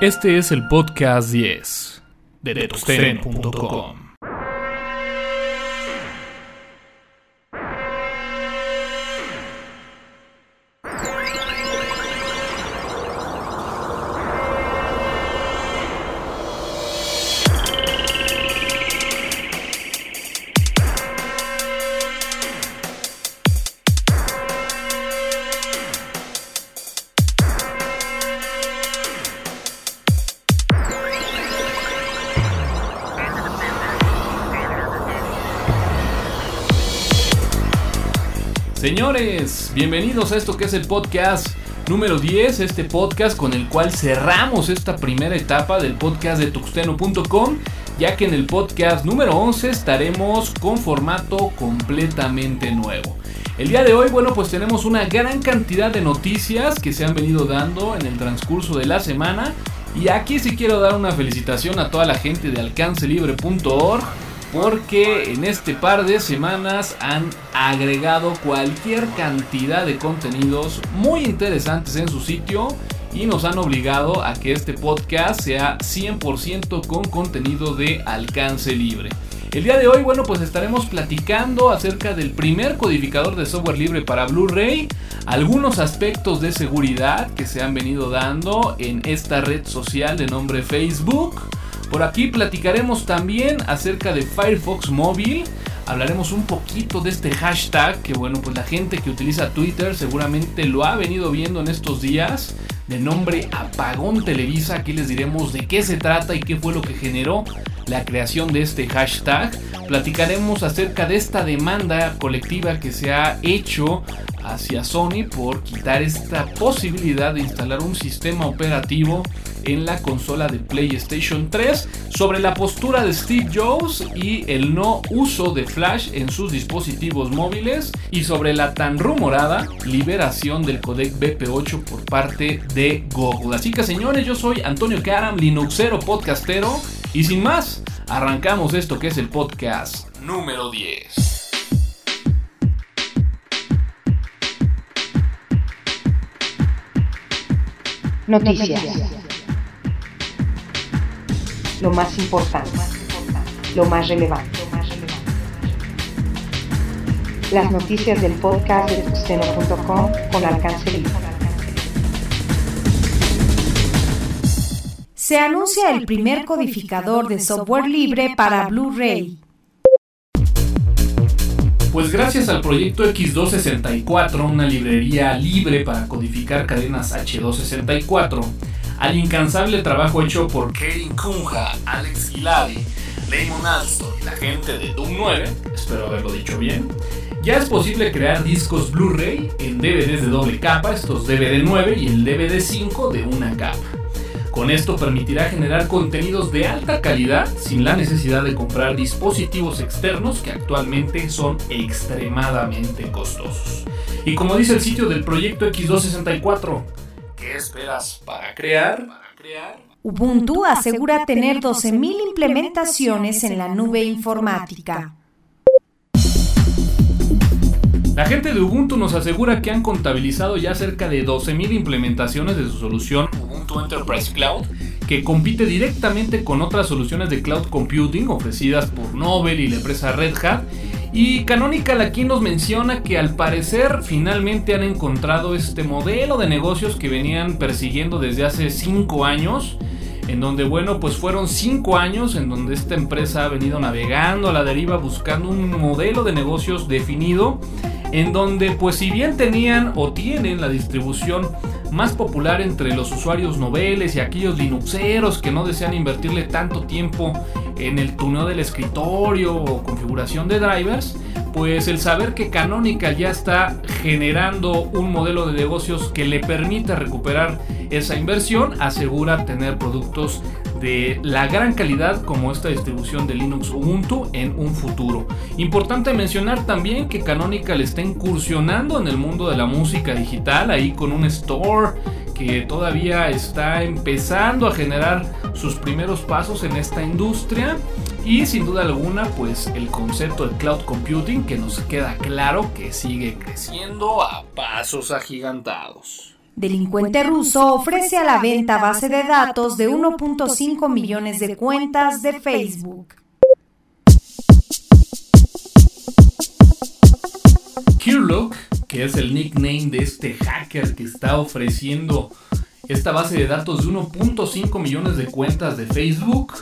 Este es el podcast 10 de Detoxteren.com. Señores, bienvenidos a esto que es el podcast número 10, este podcast con el cual cerramos esta primera etapa del podcast de tuxteno.com, ya que en el podcast número 11 estaremos con formato completamente nuevo. El día de hoy, bueno, pues tenemos una gran cantidad de noticias que se han venido dando en el transcurso de la semana. Y aquí sí quiero dar una felicitación a toda la gente de alcancelibre.org porque en este par de semanas han agregado cualquier cantidad de contenidos muy interesantes en su sitio y nos han obligado a que este podcast sea 100% con contenido de alcance libre. El día de hoy, bueno, pues estaremos platicando acerca del primer codificador de software libre para Blu-ray, algunos aspectos de seguridad que se han venido dando en esta red social de nombre Facebook, por aquí platicaremos también acerca de Firefox móvil. Hablaremos un poquito de este hashtag que bueno, pues la gente que utiliza Twitter seguramente lo ha venido viendo en estos días de nombre Apagón Televisa. Aquí les diremos de qué se trata y qué fue lo que generó la creación de este hashtag. Platicaremos acerca de esta demanda colectiva que se ha hecho hacia Sony por quitar esta posibilidad de instalar un sistema operativo en la consola de PlayStation 3 sobre la postura de Steve Jobs y el no uso de Flash en sus dispositivos móviles y sobre la tan rumorada liberación del codec BP8 por parte de Google. Así que señores, yo soy Antonio Karam, Linuxero podcastero y sin más, arrancamos esto que es el podcast número 10. Noticias. Lo más importante. Lo más relevante. Las noticias del podcast de tuxteno.com con alcance libre. Se anuncia el primer codificador de software libre para Blu-ray. Pues gracias al proyecto X264, una librería libre para codificar cadenas H264, al incansable trabajo hecho por Kevin Kunja, Alex Giladi, Raymond Alston y la gente de Doom 9, espero haberlo dicho bien, ya es posible crear discos Blu-ray en DVDs de doble capa, estos DVD 9 y el DVD 5 de una capa. Con esto permitirá generar contenidos de alta calidad sin la necesidad de comprar dispositivos externos que actualmente son extremadamente costosos. Y como dice el sitio del proyecto X264, ¿qué esperas para crear? Ubuntu asegura tener 12.000 implementaciones en la nube informática. La gente de Ubuntu nos asegura que han contabilizado ya cerca de 12.000 implementaciones de su solución Ubuntu Enterprise Cloud, que compite directamente con otras soluciones de cloud computing ofrecidas por Nobel y la empresa Red Hat. Y Canonical aquí nos menciona que al parecer finalmente han encontrado este modelo de negocios que venían persiguiendo desde hace 5 años en donde bueno pues fueron 5 años en donde esta empresa ha venido navegando a la deriva buscando un modelo de negocios definido en donde pues si bien tenían o tienen la distribución más popular entre los usuarios noveles y aquellos linuxeros que no desean invertirle tanto tiempo en el tuneo del escritorio o configuración de drivers, pues el saber que Canonical ya está generando un modelo de negocios que le permite recuperar esa inversión asegura tener productos de la gran calidad como esta distribución de Linux Ubuntu en un futuro. Importante mencionar también que Canonical está incursionando en el mundo de la música digital, ahí con un store que todavía está empezando a generar sus primeros pasos en esta industria y sin duda alguna pues el concepto del cloud computing que nos queda claro que sigue creciendo a pasos agigantados. Delincuente ruso ofrece a la venta base de datos de 1.5 millones de cuentas de Facebook. Kirlock, que es el nickname de este hacker que está ofreciendo esta base de datos de 1.5 millones de cuentas de Facebook,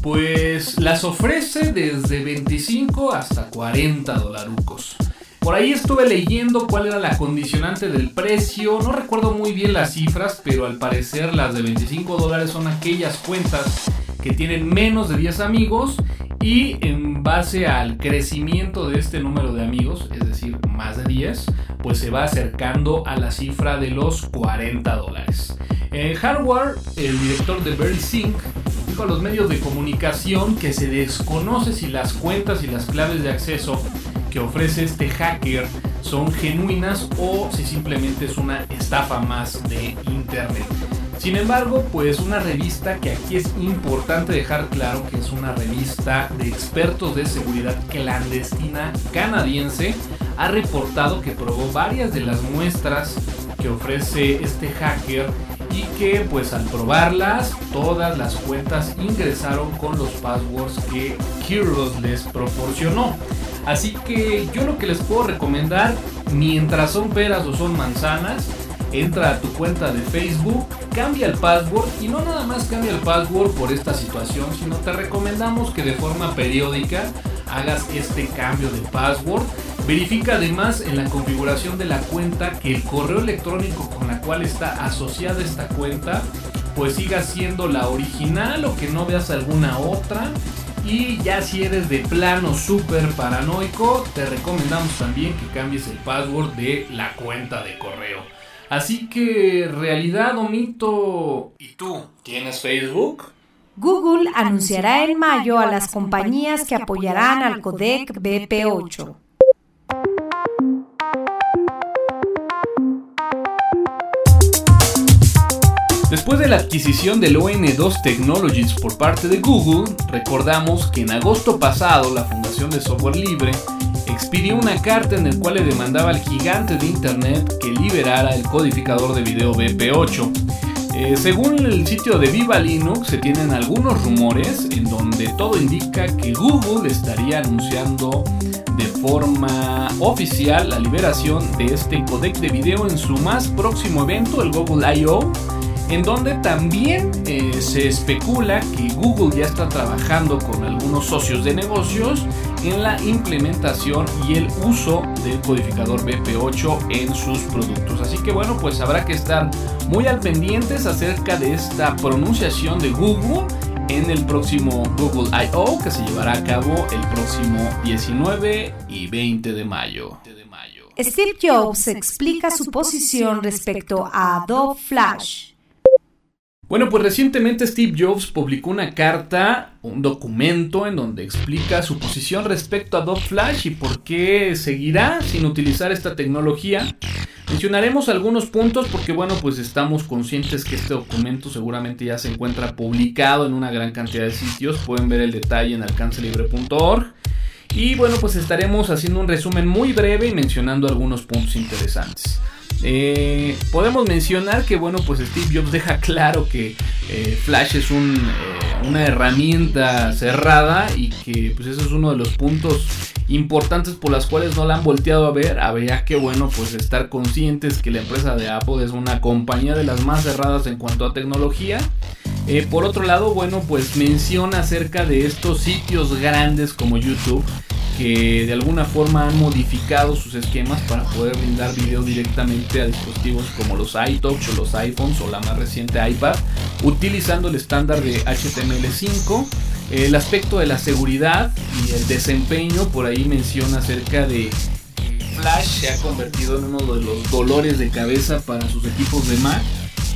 pues las ofrece desde 25 hasta 40 dolarucos. Por ahí estuve leyendo cuál era la condicionante del precio. No recuerdo muy bien las cifras, pero al parecer las de 25 dólares son aquellas cuentas que tienen menos de 10 amigos y en base al crecimiento de este número de amigos, es decir, más de 10, pues se va acercando a la cifra de los 40 dólares. En hardware, el director de VerySync dijo a los medios de comunicación que se desconoce si las cuentas y las claves de acceso que ofrece este hacker son genuinas o si simplemente es una estafa más de internet. Sin embargo, pues una revista que aquí es importante dejar claro que es una revista de expertos de seguridad clandestina canadiense, ha reportado que probó varias de las muestras que ofrece este hacker y que pues al probarlas todas las cuentas ingresaron con los passwords que Kiros les proporcionó. Así que yo lo que les puedo recomendar, mientras son peras o son manzanas, entra a tu cuenta de Facebook, cambia el password y no nada más cambia el password por esta situación, sino te recomendamos que de forma periódica hagas este cambio de password. Verifica además en la configuración de la cuenta que el correo electrónico con la cual está asociada esta cuenta pues siga siendo la original o que no veas alguna otra y ya si eres de plano súper paranoico, te recomendamos también que cambies el password de la cuenta de correo. Así que, realidad o mito. ¿Y tú? ¿Tienes Facebook? Google anunciará en mayo a las compañías que apoyarán al codec BP8. Después de la adquisición del ON2 Technologies por parte de Google, recordamos que en agosto pasado la Fundación de Software Libre expidió una carta en la cual le demandaba al gigante de Internet que liberara el codificador de video BP8. Eh, según el sitio de Viva Linux, se tienen algunos rumores en donde todo indica que Google estaría anunciando de forma oficial la liberación de este codec de video en su más próximo evento, el Google I.O., en donde también eh, se especula que Google ya está trabajando con algunos socios de negocios en la implementación y el uso del codificador BP8 en sus productos. Así que bueno, pues habrá que estar muy al pendientes acerca de esta pronunciación de Google en el próximo Google I.O. que se llevará a cabo el próximo 19 y 20 de mayo. Steve Jobs explica su posición respecto a Adobe Flash. Bueno, pues recientemente Steve Jobs publicó una carta, un documento en donde explica su posición respecto a Adobe Flash y por qué seguirá sin utilizar esta tecnología. Mencionaremos algunos puntos porque bueno, pues estamos conscientes que este documento seguramente ya se encuentra publicado en una gran cantidad de sitios. Pueden ver el detalle en alcancelibre.org. Y bueno, pues estaremos haciendo un resumen muy breve y mencionando algunos puntos interesantes. Eh, podemos mencionar que bueno pues Steve Jobs deja claro que eh, Flash es un, eh, una herramienta cerrada y que pues eso es uno de los puntos importantes por las cuales no la han volteado a ver. Habría que bueno pues estar conscientes que la empresa de Apple es una compañía de las más cerradas en cuanto a tecnología. Por otro lado, bueno, pues menciona acerca de estos sitios grandes como YouTube que de alguna forma han modificado sus esquemas para poder brindar video directamente a dispositivos como los iTouch o los iPhones o la más reciente iPad, utilizando el estándar de HTML5. El aspecto de la seguridad y el desempeño, por ahí menciona acerca de Flash se ha convertido en uno de los dolores de cabeza para sus equipos de Mac.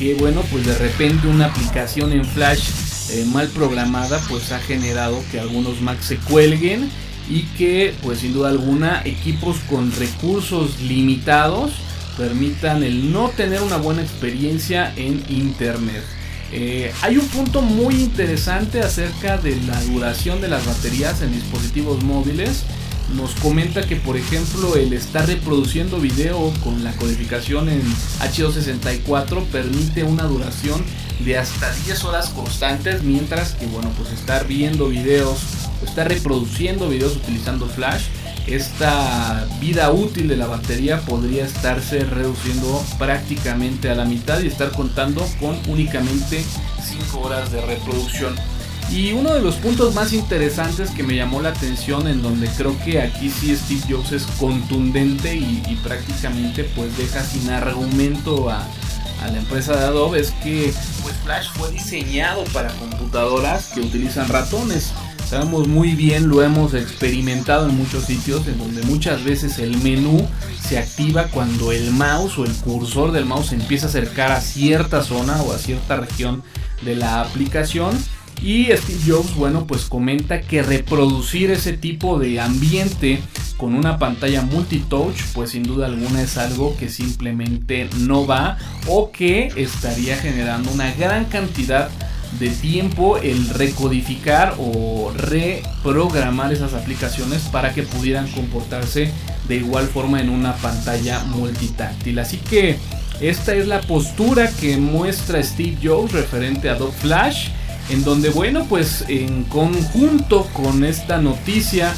Que bueno, pues de repente una aplicación en Flash eh, mal programada pues ha generado que algunos Mac se cuelguen y que pues sin duda alguna equipos con recursos limitados permitan el no tener una buena experiencia en internet. Eh, hay un punto muy interesante acerca de la duración de las baterías en dispositivos móviles nos comenta que por ejemplo el estar reproduciendo video con la codificación en H264 permite una duración de hasta 10 horas constantes, mientras que bueno, pues estar viendo videos estar reproduciendo videos utilizando flash, esta vida útil de la batería podría estarse reduciendo prácticamente a la mitad y estar contando con únicamente 5 horas de reproducción. Y uno de los puntos más interesantes que me llamó la atención, en donde creo que aquí sí Steve Jobs es contundente y, prácticamente pues deja sin argumento a, la empresa de Adobe, es que pues Flash fue diseñado para computadoras que utilizan ratones. Sabemos muy bien, lo hemos experimentado en muchos sitios, en donde muchas veces el menú se activa cuando el mouse o el cursor del mouse empieza a acercar a cierta zona o a cierta región de la aplicación y Steve Jobs, bueno, pues comenta que reproducir ese tipo de ambiente con una pantalla multitouch, pues sin duda alguna es algo que simplemente no va o que estaría generando una gran cantidad de tiempo el recodificar o reprogramar esas aplicaciones para que pudieran comportarse de igual forma en una pantalla multitáctil. Así que esta es la postura que muestra Steve Jobs referente a Adobe Flash en donde bueno pues en conjunto con esta noticia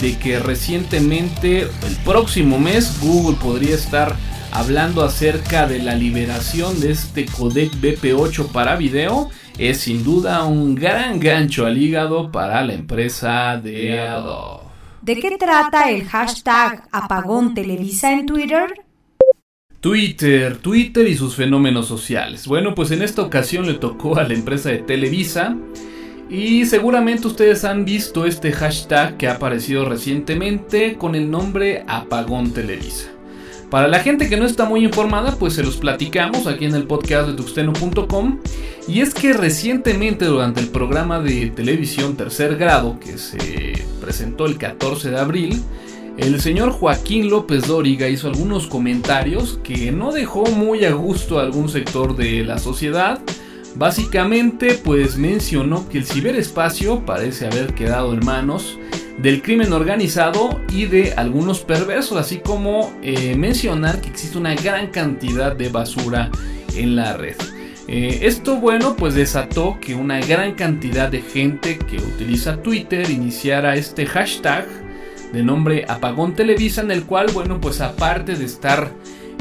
de que recientemente el próximo mes Google podría estar hablando acerca de la liberación de este codec BP8 para video es sin duda un gran gancho al hígado para la empresa de Adobe. ¿De qué trata el hashtag apagón Televisa en Twitter? Twitter, Twitter y sus fenómenos sociales. Bueno, pues en esta ocasión le tocó a la empresa de Televisa y seguramente ustedes han visto este hashtag que ha aparecido recientemente con el nombre Apagón Televisa. Para la gente que no está muy informada, pues se los platicamos aquí en el podcast de tuxteno.com. Y es que recientemente durante el programa de televisión Tercer Grado, que se presentó el 14 de abril, el señor Joaquín López Dóriga hizo algunos comentarios que no dejó muy a gusto a algún sector de la sociedad. Básicamente, pues mencionó que el ciberespacio parece haber quedado en manos del crimen organizado y de algunos perversos, así como eh, mencionar que existe una gran cantidad de basura en la red. Eh, esto, bueno, pues desató que una gran cantidad de gente que utiliza Twitter iniciara este hashtag de nombre Apagón Televisa, en el cual, bueno, pues aparte de estar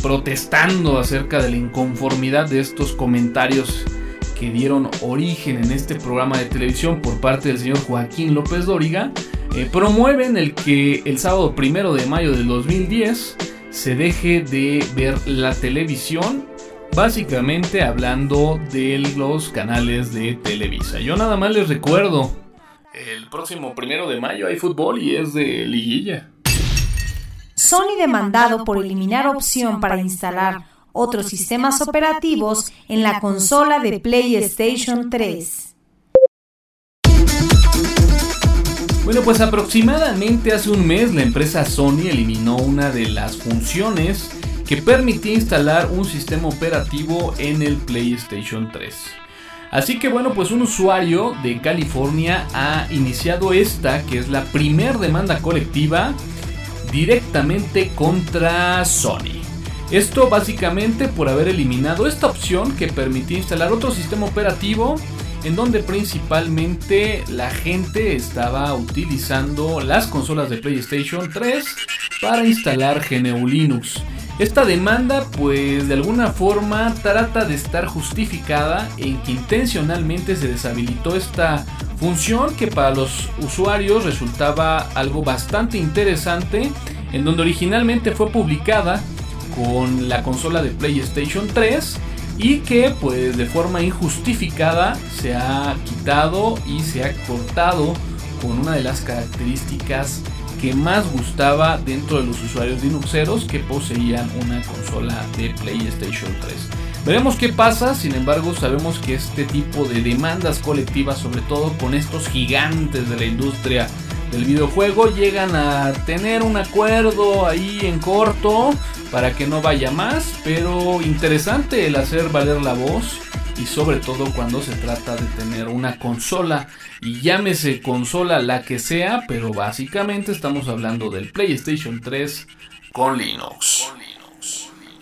protestando acerca de la inconformidad de estos comentarios que dieron origen en este programa de televisión por parte del señor Joaquín López Dóriga, eh, promueven el que el sábado primero de mayo del 2010 se deje de ver la televisión, básicamente hablando de los canales de Televisa. Yo nada más les recuerdo el próximo primero de mayo hay fútbol y es de liguilla. Sony demandado por eliminar opción para instalar otros sistemas operativos en la consola de PlayStation 3. Bueno, pues aproximadamente hace un mes la empresa Sony eliminó una de las funciones que permitía instalar un sistema operativo en el PlayStation 3. Así que bueno, pues un usuario de California ha iniciado esta, que es la primer demanda colectiva directamente contra Sony. Esto básicamente por haber eliminado esta opción que permitía instalar otro sistema operativo en donde principalmente la gente estaba utilizando las consolas de PlayStation 3 para instalar GNU Linux. Esta demanda pues de alguna forma trata de estar justificada en que intencionalmente se deshabilitó esta función que para los usuarios resultaba algo bastante interesante en donde originalmente fue publicada con la consola de PlayStation 3 y que pues de forma injustificada se ha quitado y se ha cortado con una de las características que más gustaba dentro de los usuarios Linuxeros que poseían una consola de PlayStation 3. Veremos qué pasa, sin embargo sabemos que este tipo de demandas colectivas, sobre todo con estos gigantes de la industria del videojuego, llegan a tener un acuerdo ahí en corto para que no vaya más, pero interesante el hacer valer la voz y sobre todo cuando se trata de tener una consola y llámese consola la que sea, pero básicamente estamos hablando del PlayStation 3 con Linux.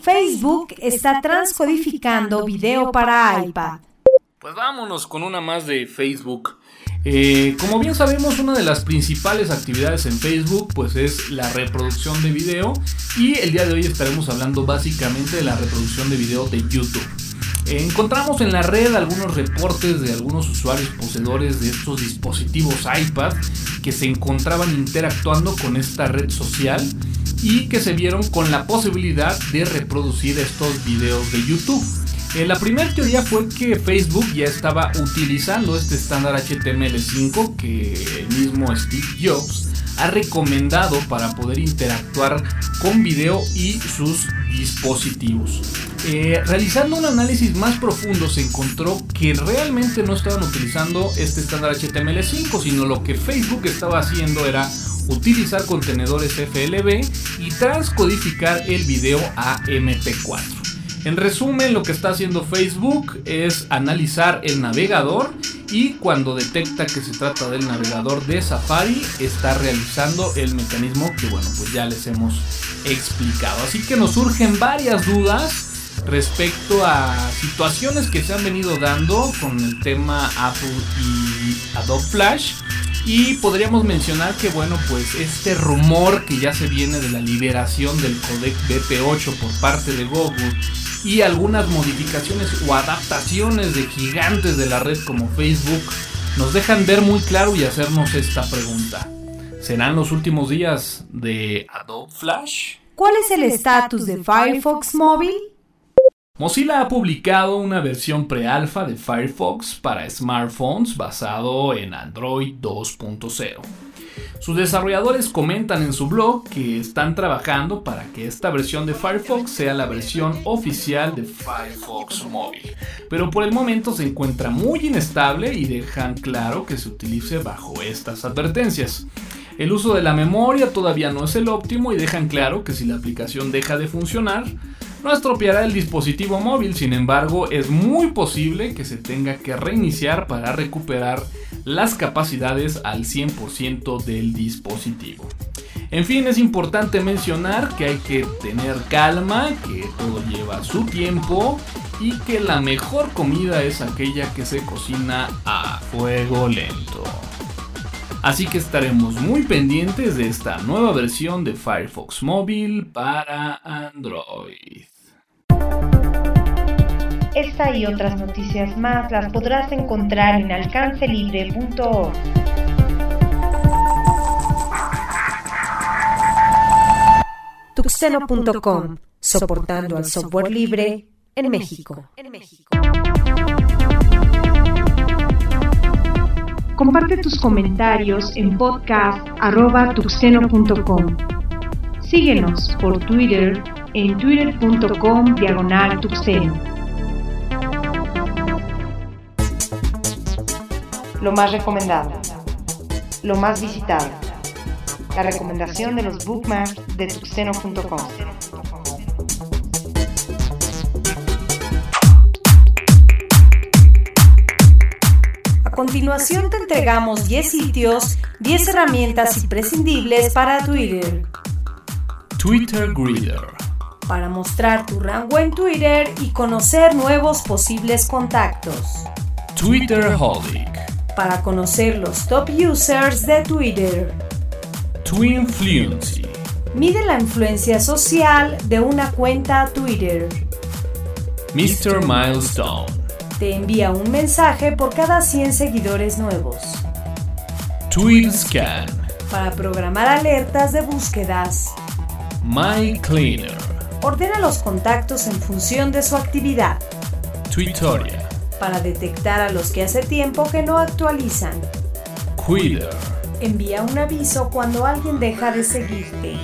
Facebook está transcodificando video para iPad. Pues vámonos con una más de Facebook. Eh, como bien sabemos, una de las principales actividades en Facebook pues es la reproducción de video y el día de hoy estaremos hablando básicamente de la reproducción de video de YouTube. Encontramos en la red algunos reportes de algunos usuarios poseedores de estos dispositivos iPad que se encontraban interactuando con esta red social y que se vieron con la posibilidad de reproducir estos videos de YouTube. Eh, la primera teoría fue que Facebook ya estaba utilizando este estándar HTML5 que el mismo Steve Jobs ha recomendado para poder interactuar con video y sus dispositivos. Eh, realizando un análisis más profundo se encontró que realmente no estaban utilizando este estándar HTML5, sino lo que Facebook estaba haciendo era utilizar contenedores FLV y transcodificar el video a MP4. En resumen, lo que está haciendo Facebook es analizar el navegador y cuando detecta que se trata del navegador de Safari, está realizando el mecanismo que bueno, pues ya les hemos explicado. Así que nos surgen varias dudas respecto a situaciones que se han venido dando con el tema Apple y Adobe Flash. Y podríamos mencionar que, bueno, pues este rumor que ya se viene de la liberación del codec BP8 por parte de Google y algunas modificaciones o adaptaciones de gigantes de la red como Facebook nos dejan ver muy claro y hacernos esta pregunta. ¿Serán los últimos días de Adobe Flash? ¿Cuál es el estatus de Firefox móvil? Mozilla ha publicado una versión pre-alfa de Firefox para smartphones basado en Android 2.0. Sus desarrolladores comentan en su blog que están trabajando para que esta versión de Firefox sea la versión oficial de Firefox móvil, pero por el momento se encuentra muy inestable y dejan claro que se utilice bajo estas advertencias. El uso de la memoria todavía no es el óptimo y dejan claro que si la aplicación deja de funcionar, no estropeará el dispositivo móvil, sin embargo es muy posible que se tenga que reiniciar para recuperar las capacidades al 100% del dispositivo. En fin, es importante mencionar que hay que tener calma, que todo lleva su tiempo y que la mejor comida es aquella que se cocina a fuego lento. Así que estaremos muy pendientes de esta nueva versión de Firefox Móvil para Android. Esta y otras noticias más las podrás encontrar en alcancelibre.org. Tuxeno.com, soportando al software libre en México. Comparte tus comentarios en podcast.tuxeno.com. Síguenos por Twitter en twitter.com diagonal tuxeno. Lo más recomendado. Lo más visitado. La recomendación de los bookmarks de tuxeno.com. A continuación te entregamos 10 sitios, 10 herramientas imprescindibles para Twitter. Twitter Greeter. Para mostrar tu rango en Twitter y conocer nuevos posibles contactos. Twitter Holic para conocer los top users de Twitter. Twinfluency. Mide la influencia social de una cuenta Twitter. Mr. Milestone. Te envía un mensaje por cada 100 seguidores nuevos. TweetScan. Para programar alertas de búsquedas. My Cleaner. Ordena los contactos en función de su actividad. Twitoria para detectar a los que hace tiempo que no actualizan. Cuida. Envía un aviso cuando alguien deja de seguirte.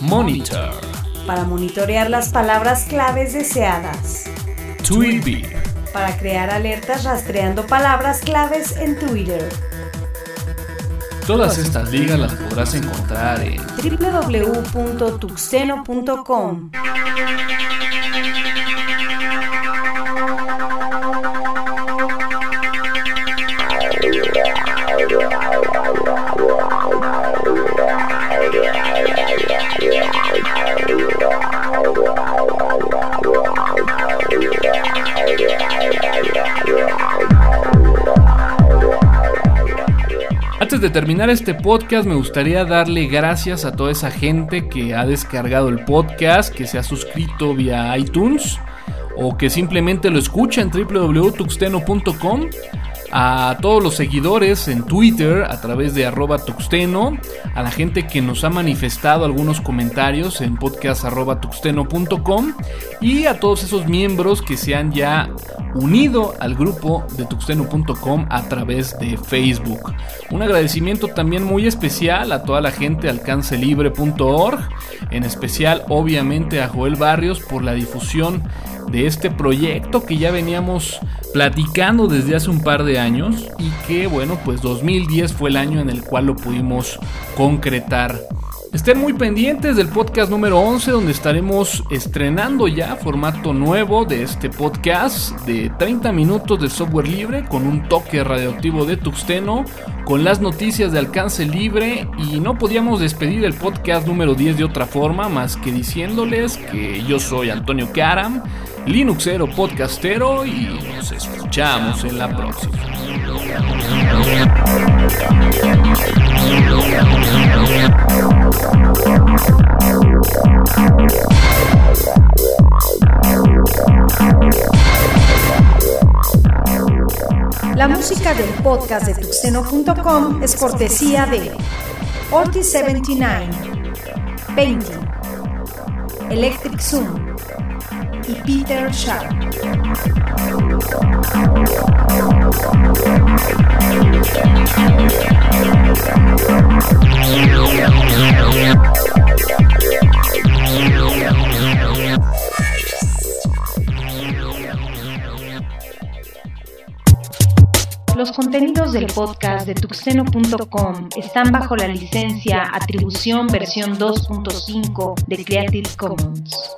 Monitor. Para monitorear las palabras claves deseadas. Tweetbee. Para crear alertas rastreando palabras claves en Twitter. Todas estas ligas las podrás encontrar en www.tuxeno.com. Antes de terminar este podcast me gustaría darle gracias a toda esa gente que ha descargado el podcast, que se ha suscrito vía iTunes o que simplemente lo escucha en www.tuxteno.com a todos los seguidores en Twitter a través de arroba tuxteno, a la gente que nos ha manifestado algunos comentarios en podcast tuxteno.com y a todos esos miembros que se han ya unido al grupo de tuxteno.com a través de Facebook. Un agradecimiento también muy especial a toda la gente alcancelibre.org, en especial obviamente a Joel Barrios por la difusión de este proyecto que ya veníamos platicando desde hace un par de años y que bueno pues 2010 fue el año en el cual lo pudimos concretar. Estén muy pendientes del podcast número 11 donde estaremos estrenando ya formato nuevo de este podcast de 30 minutos de software libre con un toque radioactivo de Tuxteno, con las noticias de alcance libre y no podíamos despedir el podcast número 10 de otra forma más que diciéndoles que yo soy Antonio Karam, Linuxero podcastero y nos escuchamos en la próxima. La música del podcast de tuxteno.com es cortesía de Ortiz79, Painting, Electric Zoom y Peter Sharp. Los contenidos del podcast de tuxeno.com están bajo la licencia Atribución versión 2.5 de Creative Commons.